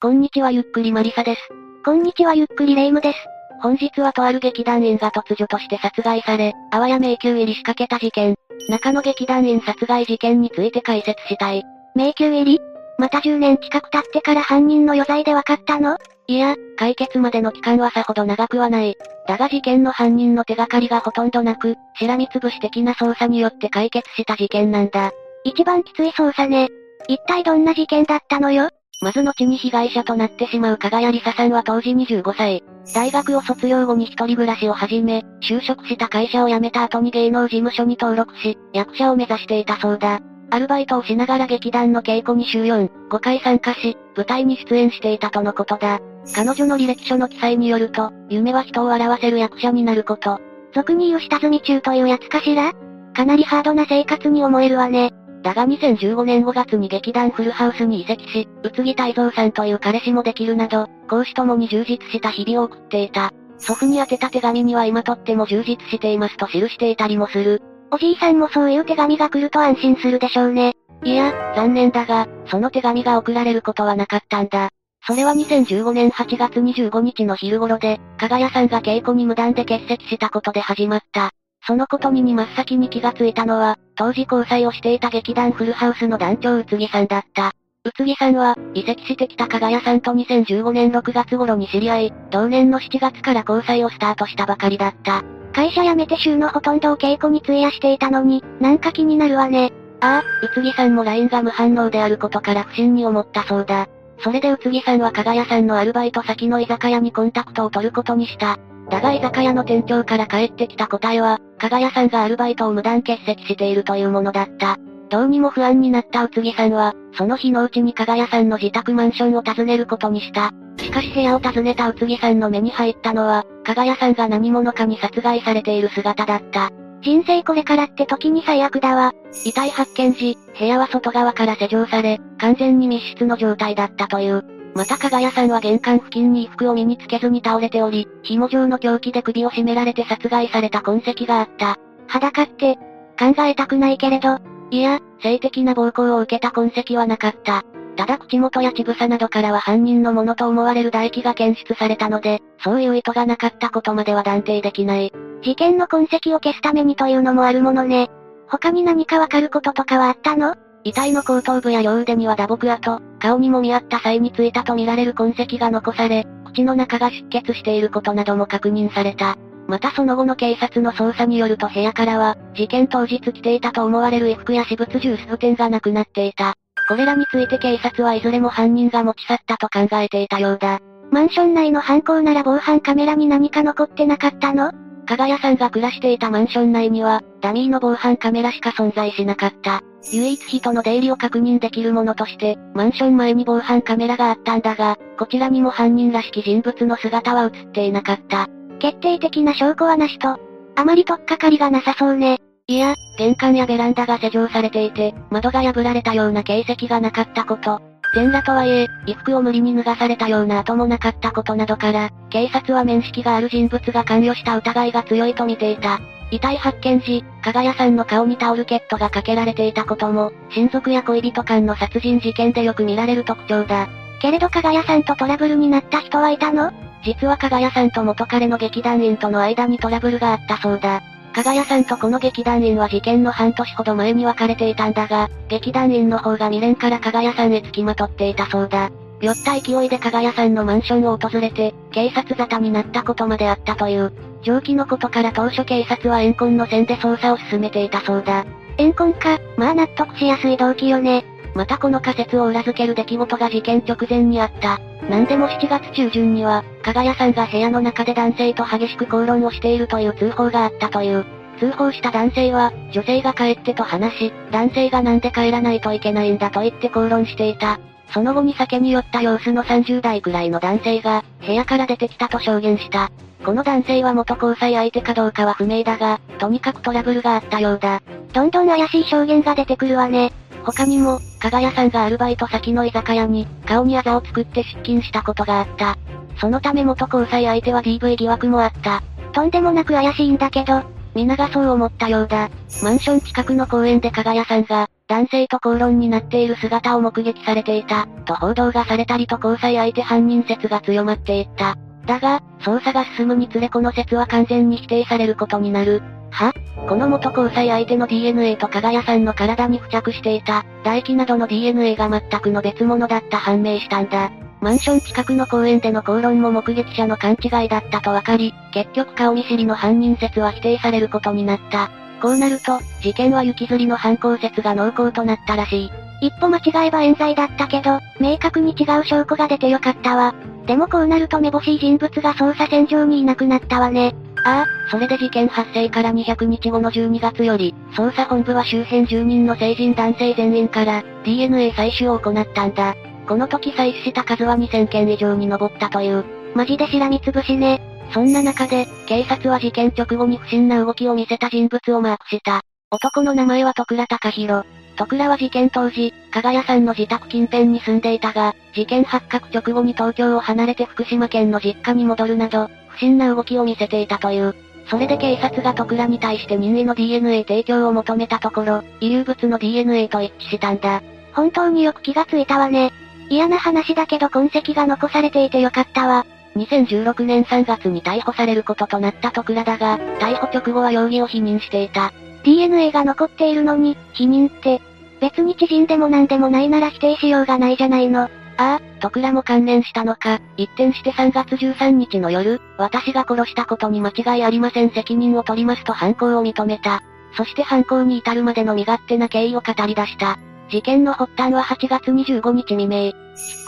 こんにちはゆっくりマリサです。こんにちはゆっくりレイムです。本日はとある劇団員が突如として殺害され、あわや迷宮入り仕掛けた事件。中野劇団員殺害事件について解説したい。迷宮入り？また10年近く経ってから犯人の余罪で分かったの？いや、解決までの期間はさほど長くはない。だが事件の犯人の手がかりがほとんどなく、しらみつぶし的な捜査によって解決した事件なんだ。一番きつい捜査ね。一体どんな事件だったのよ？まず後に被害者となってしまう加賀谷梨沙さんは当時25歳。大学を卒業後に一人暮らしを始め、就職した会社を辞めた後に芸能事務所に登録し、役者を目指していたそうだ。アルバイトをしながら劇団の稽古に週4、5回参加し、舞台に出演していたとのことだ。彼女の履歴書の記載によると、夢は人を笑わせる役者になること。俗に言う下積み中というやつかしら？かなりハードな生活に思えるわね。だが2015年5月に劇団フルハウスに移籍し、宇津木泰造さんという彼氏もできるなど、講師ともに充実した日々を送っていた。祖父に宛てた手紙には今とっても充実していますと記していたりもする。おじいさんもそういう手紙が来ると安心するでしょうね。いや、残念だが、その手紙が送られることはなかったんだ。それは2015年8月25日の昼頃で、加賀谷さんが稽古に無断で欠席したことで始まった。そのことにに真っ先に気がついたのは、当時交際をしていた劇団フルハウスの団長宇津木さんだった。宇津木さんは、移籍してきた加賀谷さんと2015年6月頃に知り合い、同年の7月から交際をスタートしたばかりだった。会社辞めて週のほとんどを稽古に費やしていたのに、なんか気になるわね。ああ、宇津木さんも LINE が無反応であることから不審に思ったそうだ。それで宇津木さんは加賀谷さんのアルバイト先の居酒屋にコンタクトを取ることにした。だが居酒屋の店長から返ってきた答えは、加賀谷さんがアルバイトを無断欠席しているというものだった。どうにも不安になった宇津木さんは、その日のうちに加賀谷さんの自宅マンションを訪ねることにした。しかし部屋を訪ねた宇津木さんの目に入ったのは、加賀谷さんが何者かに殺害されている姿だった。人生これからって時に最悪だわ。遺体発見時、部屋は外側から施錠され、完全に密室の状態だったという。また加賀谷さんは玄関付近に衣服を身につけずに倒れており、紐状の凶器で首を絞められて殺害された痕跡があった。裸って、考えたくないけれど。いや、性的な暴行を受けた痕跡はなかった。ただ口元や乳房などからは犯人のものと思われる唾液が検出されたので、そういう意図がなかったことまでは断定できない。事件の痕跡を消すためにというのもあるものね。他に何かわかることとかはあったの？遺体の後頭部や両腕には打撲跡、顔にも見合った際についたとみられる痕跡が残され、口の中が出血していることなども確認された。またその後の警察の捜査によると部屋からは、事件当日着ていたと思われる衣服や私物ジュース点がなくなっていた。これらについて警察はいずれも犯人が持ち去ったと考えていたようだ。マンション内の犯行なら防犯カメラに何か残ってなかったの？加賀谷さんが暮らしていたマンション内には、ダミーの防犯カメラしか存在しなかった。唯一人の出入りを確認できるものとして、マンション前に防犯カメラがあったんだが、こちらにも犯人らしき人物の姿は映っていなかった。決定的な証拠はなしと、あまり取っかかりがなさそうね。いや、玄関やベランダが施錠されていて、窓が破られたような形跡がなかったこと、全裸とはいえ、衣服を無理に脱がされたような跡もなかったことなどから、警察は面識がある人物が関与した疑いが強いと見ていた。遺体発見時、加賀谷さんの顔にタオルケットがかけられていたことも、親族や恋人間の殺人事件でよく見られる特徴だ。けれど加賀谷さんとトラブルになった人はいたの？実は加賀谷さんと元彼の劇団員との間にトラブルがあったそうだ。加賀谷さんとこの劇団員は事件の半年ほど前に別れていたんだが、劇団員の方が未練から加賀谷さんへ付きまとっていたそうだ。酔った勢いで加賀谷さんのマンションを訪れて、警察沙汰になったことまであったという。上記のことから当初警察は怨恨の線で捜査を進めていたそうだ。怨恨か、まあ納得しやすい動機よね。またこの仮説を裏付ける出来事が事件直前にあった。なんでも7月中旬には、加賀谷さんが部屋の中で男性と激しく口論をしているという通報があったという。通報した男性は、女性が帰ってと話し、男性がなんで帰らないといけないんだと言って口論していた。その後に酒に酔った様子の30代くらいの男性が、部屋から出てきたと証言した。この男性は元交際相手かどうかは不明だが、とにかくトラブルがあったようだ。どんどん怪しい証言が出てくるわね。他にも、加賀谷さんがアルバイト先の居酒屋に、顔にあざを作って出勤したことがあった。そのため元交際相手は DV 疑惑もあった。とんでもなく怪しいんだけど、皆がそう思ったようだ。マンション近くの公園で加賀谷さんが、男性と口論になっている姿を目撃されていた、と報道がされたりと交際相手犯人説が強まっていった。だが、捜査が進むにつれこの説は完全に否定されることになる。は？この元交際相手の DNA と加賀谷さんの体に付着していた、唾液などの DNA が全くの別物だった判明したんだ。マンション近くの公園での口論も目撃者の勘違いだったと分かり、結局顔見知りの犯人説は否定されることになった。こうなると、事件は雪吊りの犯行説が濃厚となったらしい。一歩間違えば冤罪だったけど、明確に違う証拠が出てよかったわ。でもこうなるとめぼしい人物が捜査線上にいなくなったわね。ああ、それで事件発生から200日後の12月より、捜査本部は周辺住人の成人男性全員から、DNA 採取を行ったんだ。この時採取した数は2000件以上に上ったという。マジでしらみつぶしね。そんな中で、警察は事件直後に不審な動きを見せた人物をマークした。男の名前は徳良隆弘。徳良は事件当時、加賀谷さんの自宅近辺に住んでいたが、事件発覚直後に東京を離れて福島県の実家に戻るなど、不審な動きを見せていたという。それで警察が徳良に対して任意の DNA 提供を求めたところ、遺留物の DNA と一致したんだ。本当によく気がついたわね。嫌な話だけど痕跡が残されていてよかったわ。2016年3月に逮捕されることとなった徳良だが、逮捕直後は容疑を否認していた。DNA が残っているのに、否認って、別に知人でも何でもないなら否定しようがないじゃないの。ああ、徳良も関連したのか、一転して3月13日の夜、私が殺したことに間違いありません責任を取りますと犯行を認めた。そして犯行に至るまでの身勝手な経緯を語り出した。事件の発端は8月25日未明。引っ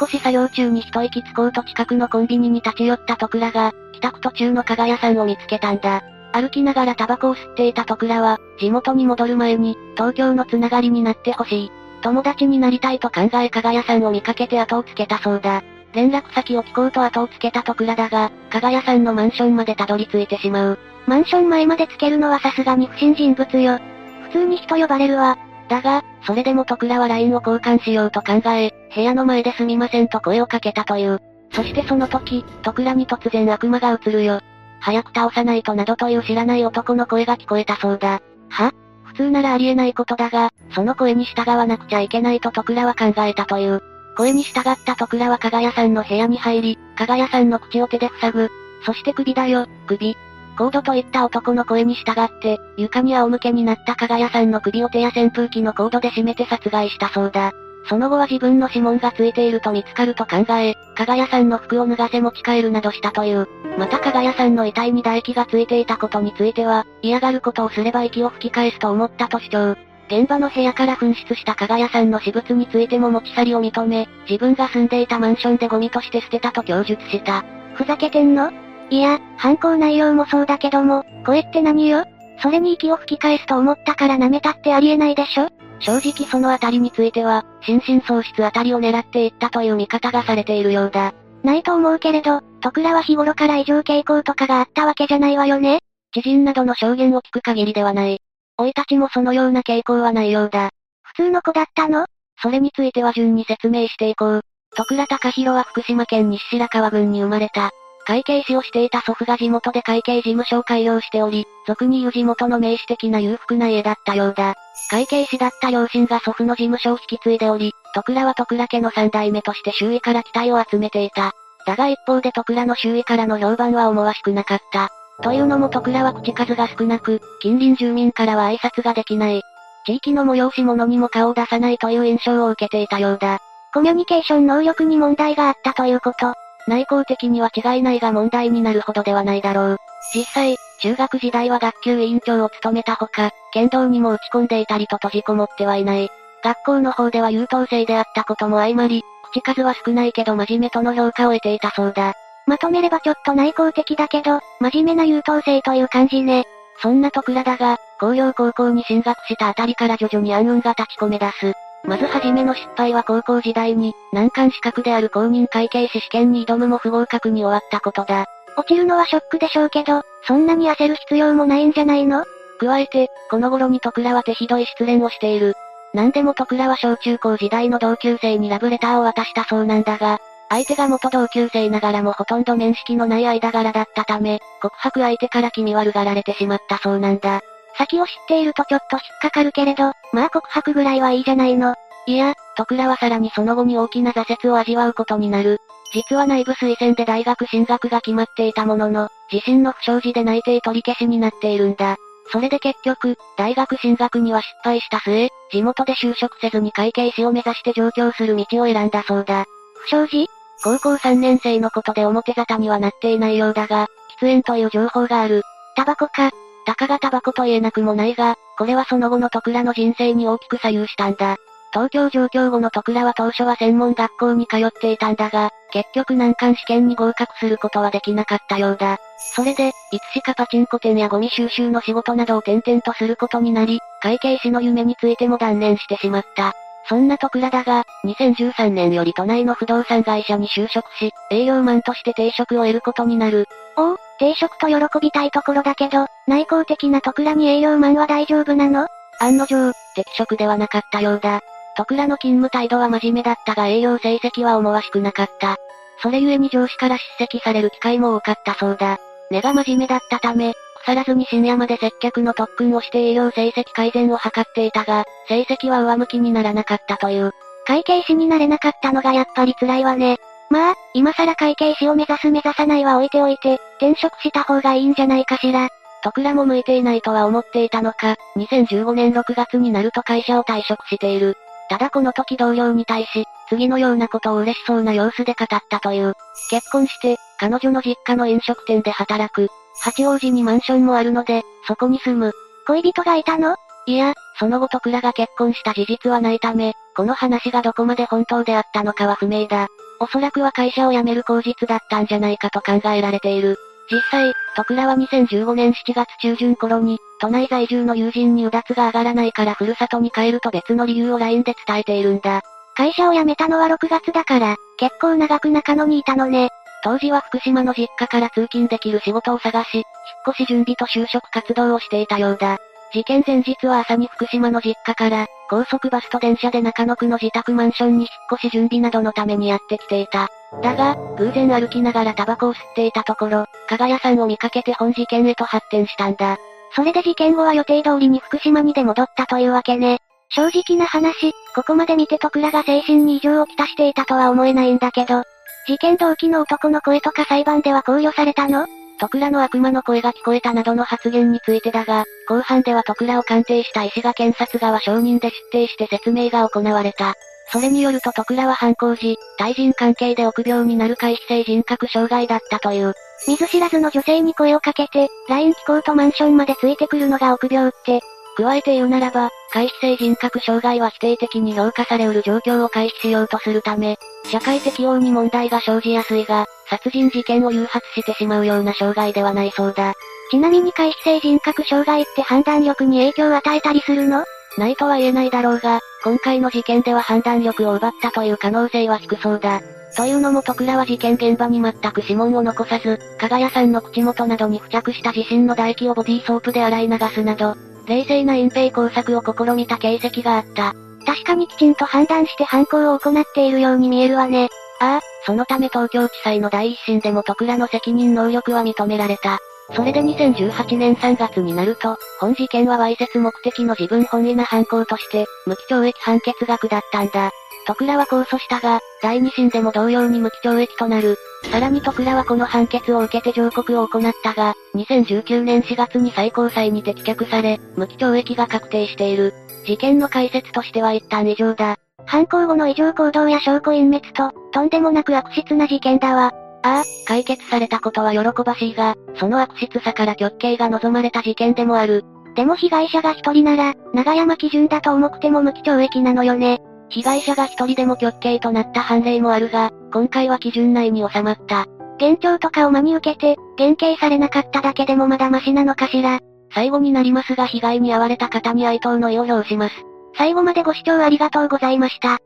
越し作業中に一息つこうと近くのコンビニに立ち寄った徳良が、帰宅途中の加賀屋さんを見つけたんだ。歩きながらタバコを吸っていた徳良は、地元に戻る前に、東京のつながりになってほしい。友達になりたいと考え加賀屋さんを見かけて後をつけたそうだ。連絡先を聞こうと後をつけた徳良だが、加賀屋さんのマンションまでたどり着いてしまう。マンション前までつけるのはさすがに不審人物よ。普通に人呼ばれるわ。だが、それでも徳良は LINE を交換しようと考え、部屋の前ですみませんと声をかけたという。そしてその時、徳良に突然悪魔が映るよ。早く倒さないとなどという知らない男の声が聞こえたそうだ。は？普通ならありえないことだが、その声に従わなくちゃいけないと徳良は考えたという。声に従った徳良は加賀屋さんの部屋に入り、加賀屋さんの口を手で塞ぐ。そして首だよ、首。コードといった男の声に従って、床に仰向けになった加賀屋さんの首を手や扇風機のコードで締めて殺害したそうだ。その後は自分の指紋がついていると見つかると考え、加賀屋さんの服を脱がせ持ち帰るなどしたという。また加賀屋さんの遺体に唾液がついていたことについては、嫌がることをすれば息を吹き返すと思ったと主張。現場の部屋から紛失した加賀屋さんの私物についても持ち去りを認め、自分が住んでいたマンションでゴミとして捨てたと供述した。ふざけてんの？いや、犯行内容もそうだけども、声って何よそれに息を吹き返すと思ったから舐めたってありえないでしょ？正直そのあたりについては、心神喪失あたりを狙っていったという見方がされているようだ。ないと思うけれど、徳良は日頃から異常傾向とかがあったわけじゃないわよね知人などの証言を聞く限りではない。老いたちもそのような傾向はないようだ。普通の子だったの？それについては順に説明していこう。徳良隆弘は福島県西白川郡に生まれた。会計士をしていた祖父が地元で会計事務所を開業しており、俗に言う地元の名士的な裕福な家だったようだ。会計士だった両親が祖父の事務所を引き継いでおり、徳良は徳良家の三代目として周囲から期待を集めていた。だが一方で徳良の周囲からの評判は思わしくなかった。というのも徳良は口数が少なく、近隣住民からは挨拶ができない。地域の催し物にも顔を出さないという印象を受けていたようだ。コミュニケーション能力に問題があったということ。内向的には違いないが問題になるほどではないだろう。実際、中学時代は学級委員長を務めたほか、剣道にも打ち込んでいたりと閉じこもってはいない。学校の方では優等生であったことも相まり、口数は少ないけど真面目との評価を得ていたそうだ。まとめればちょっと内向的だけど、真面目な優等生という感じね。そんな徳良だが、工業高校に進学したあたりから徐々に暗雲が立ち込め出す。まずはじめの失敗は高校時代に、難関資格である公認会計士試験に挑むも不合格に終わったことだ。落ちるのはショックでしょうけど、そんなに焦る必要もないんじゃないの？加えて、この頃に徳良は手ひどい失恋をしている。なんでも徳良は小中高時代の同級生にラブレターを渡したそうなんだが、相手が元同級生ながらもほとんど面識のない間柄だったため、告白相手から気味悪がられてしまったそうなんだ。先を知っているとちょっと引っかかるけれど、まあ告白ぐらいはいいじゃないの。いや、徳倉はさらにその後に大きな挫折を味わうことになる。実は内部推薦で大学進学が決まっていたものの、自身の不祥事で内定取り消しになっているんだ。それで結局、大学進学には失敗した末、地元で就職せずに会計士を目指して上京する道を選んだそうだ。不祥事？高校3年生のことで表沙汰にはなっていないようだが、喫煙という情報がある。タバコか。たかがタバコと言えなくもないが、これはその後の徳倉の人生に大きく左右したんだ。東京上京後の徳倉は当初は専門学校に通っていたんだが、結局難関試験に合格することはできなかったようだ。それで、いつしかパチンコ店やゴミ収集の仕事などを転々とすることになり、会計士の夢についても断念してしまった。そんな徳倉だが、2013年より都内の不動産会社に就職し、営業マンとして定職を得ることになる。おお、定職と喜びたいところだけど、内向的な徳倉に営業マンは大丈夫なの？案の定、適職ではなかったようだ。徳倉の勤務態度は真面目だったが営業成績は思わしくなかった。それゆえに上司から叱責される機会も多かったそうだ。根が真面目だったため、腐らずに深夜まで接客の特訓をして営業成績改善を図っていたが、成績は上向きにならなかったという。会計士になれなかったのがやっぱり辛いわね。まあ、今更会計士を目指す目指さないは置いておいて、転職した方がいいんじゃないかしら。徳倉も向いていないとは思っていたのか、2015年6月になると会社を退職している。ただこの時同僚に対し、次のようなことを嬉しそうな様子で語ったという。結婚して、彼女の実家の飲食店で働く。八王子にマンションもあるので、そこに住む。恋人がいたの？いや、その後徳倉が結婚した事実はないため、この話がどこまで本当であったのかは不明だ。おそらくは会社を辞める口実だったんじゃないかと考えられている。実際、徳倉は2015年7月中旬頃に、都内在住の友人にうだつが上がらないからふるさとに帰ると別の理由を LINE で伝えているんだ。会社を辞めたのは6月だから、結構長く中野にいたのね。当時は福島の実家から通勤できる仕事を探し、引っ越し準備と就職活動をしていたようだ。事件前日は朝に福島の実家から、高速バスと電車で中野区の自宅マンションに引っ越し準備などのためにやってきていた。だが、偶然歩きながらタバコを吸っていたところ、加賀屋さんを見かけて本事件へと発展したんだ。それで事件後は予定通りに福島にで戻ったというわけね。正直な話、ここまで見て徳倉が精神に異常をきたしていたとは思えないんだけど、事件動機の男の声とか裁判では考慮されたの？徳倉の悪魔の声が聞こえたなどの発言についてだが、後半では徳倉を鑑定した医師が検察側証人で出廷して説明が行われた。それによると徳倉は犯行時、対人関係で臆病になる回避性人格障害だったという。見ず知らずの女性に声をかけて、LINE 聞こうとマンションまでついてくるのが臆病って。加えて言うならば、回避性人格障害は否定的に評価されうる状況を回避しようとするため、社会適応に問題が生じやすいが、殺人事件を誘発してしまうような障害ではないそうだ。ちなみに回避性人格障害って判断力に影響を与えたりするの？ないとは言えないだろうが、今回の事件では判断力を奪ったという可能性は低そうだ。というのも徳倉は事件現場に全く指紋を残さず、加賀屋さんの口元などに付着した自身の唾液をボディーソープで洗い流すなど、冷静な隠蔽工作を試みた形跡があった。確かにきちんと判断して犯行を行っているように見えるわね。ああ、そのため東京地裁の第一審でも徳良の責任能力は認められた。それで2018年3月になると、本事件はわいせつ目的の自分本位な犯行として、無期懲役判決が下ったんだ。徳倉は控訴したが、第二審でも同様に無期懲役となる。さらに徳倉はこの判決を受けて上告を行ったが、2019年4月に最高裁にて棄却され、無期懲役が確定している。事件の解説としては一旦以上だ。犯行後の異常行動や証拠隠滅と、とんでもなく悪質な事件だわ。ああ、解決されたことは喜ばしいが、その悪質さから極刑が望まれた事件でもある。でも被害者が一人なら、長山基準だと重くても無期懲役なのよね。被害者が一人でも極刑となった判例もあるが、今回は基準内に収まった。幻聴とかを真に受けて、減刑されなかっただけでもまだマシなのかしら。最後になりますが被害に遭われた方に哀悼の意を表します。最後までご視聴ありがとうございました。